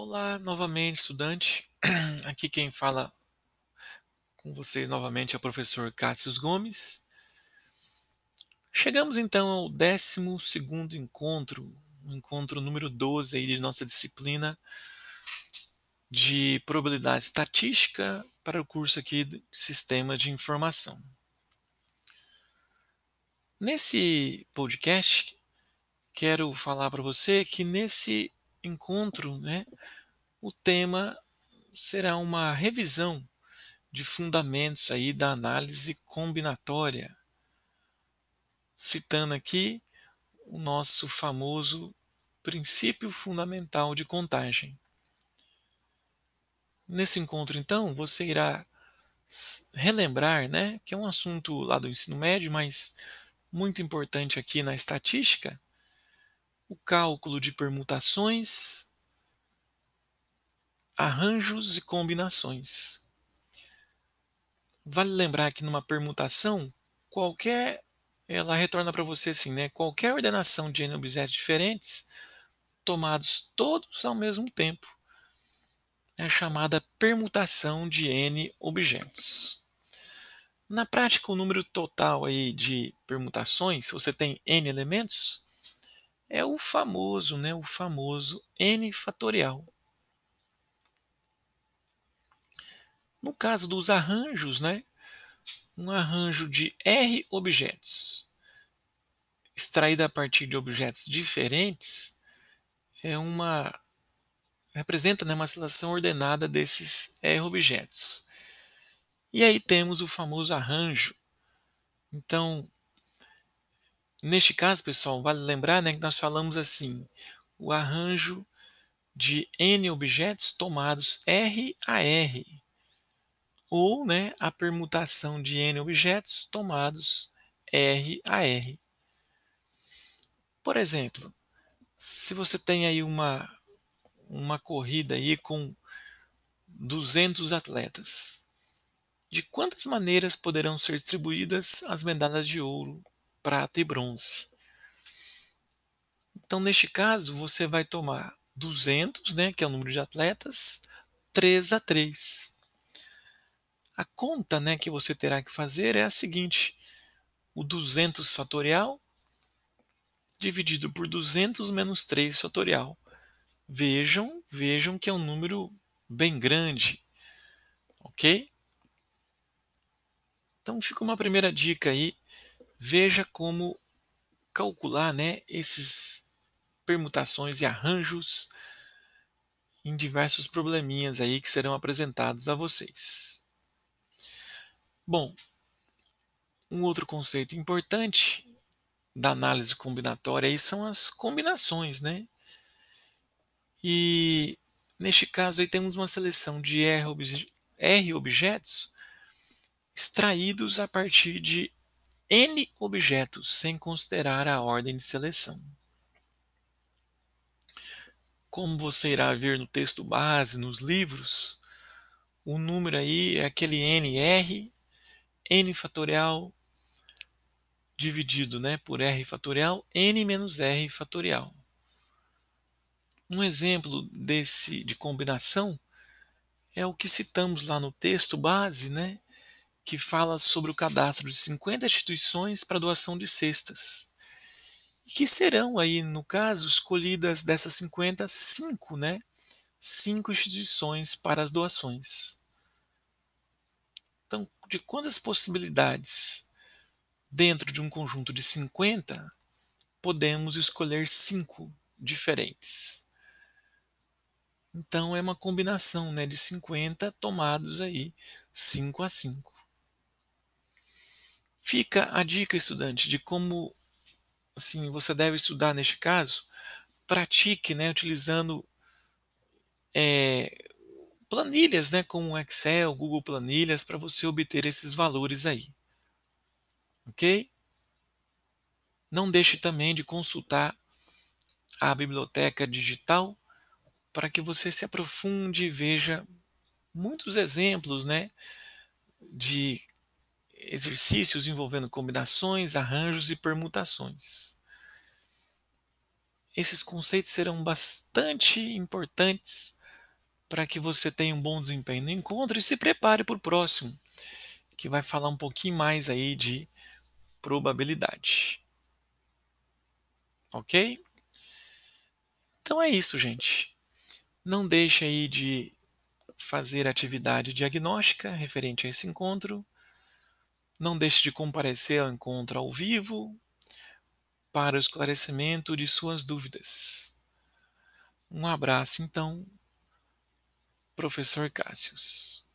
Olá, novamente, estudante. Aqui quem fala com vocês novamente é o professor Cássio Gomes. Chegamos então ao 12 encontro, o encontro número 12 aí de nossa disciplina de probabilidade estatística para o curso aqui de Sistema de Informação. Nesse podcast, quero falar para você que nesse encontro, né, o tema será uma revisão de fundamentos aí da análise combinatória, citando aqui o nosso famoso princípio fundamental de contagem. Nesse encontro, então, você irá relembrar, né, que é um assunto lá do ensino médio, mas muito importante aqui na estatística, o cálculo de permutações, arranjos e combinações. Vale lembrar que numa permutação, qualquer ela retorna para você assim, né? Qualquer ordenação de n objetos diferentes, tomados todos ao mesmo tempo, é chamada permutação de n objetos. Na prática, o número total aí de permutações, se você tem n elementos, é o famoso, né, o famoso n fatorial. No caso dos arranjos, né, um arranjo de R objetos extraído a partir de objetos diferentes é uma representa né, uma seleção ordenada desses R objetos. E aí temos o famoso arranjo. Então, Neste caso, pessoal, vale lembrar né, que nós falamos assim: o arranjo de n objetos tomados R a R, ou né, a permutação de n objetos tomados R a R. Por exemplo, se você tem aí uma, uma corrida aí com 200 atletas, de quantas maneiras poderão ser distribuídas as medalhas de ouro prata e bronze. Então, neste caso, você vai tomar 200, né, que é o número de atletas, 3 a 3. A conta né, que você terá que fazer é a seguinte: o 200 fatorial dividido por 200 menos 3 fatorial. Vejam, vejam que é um número bem grande, ok? Então fica uma primeira dica aí veja como calcular né, esses permutações e arranjos em diversos probleminhas aí que serão apresentados a vocês. Bom, um outro conceito importante da análise combinatória aí são as combinações, né? E neste caso aí temos uma seleção de R, obje R objetos extraídos a partir de N objetos, sem considerar a ordem de seleção. Como você irá ver no texto base, nos livros, o número aí é aquele NR, N fatorial dividido né, por R fatorial, N menos R fatorial. Um exemplo desse de combinação é o que citamos lá no texto base, né? que fala sobre o cadastro de 50 instituições para doação de cestas. E que serão aí, no caso, escolhidas dessas 50, cinco, né? Cinco instituições para as doações. De quantas possibilidades dentro de um conjunto de 50 podemos escolher cinco diferentes? Então é uma combinação né, de 50 tomados aí 5 a 5. Fica a dica, estudante, de como assim você deve estudar neste caso. Pratique, né, utilizando é, planilhas, né, como Excel, Google Planilhas, para você obter esses valores aí. Ok? Não deixe também de consultar a biblioteca digital para que você se aprofunde e veja muitos exemplos, né, de exercícios envolvendo combinações, arranjos e permutações. Esses conceitos serão bastante importantes para que você tenha um bom desempenho no encontro e se prepare para o próximo, que vai falar um pouquinho mais aí de probabilidade. Ok? Então é isso, gente. Não deixe aí de fazer atividade diagnóstica referente a esse encontro. Não deixe de comparecer ao encontro ao vivo para o esclarecimento de suas dúvidas. Um abraço, então, professor Cássius.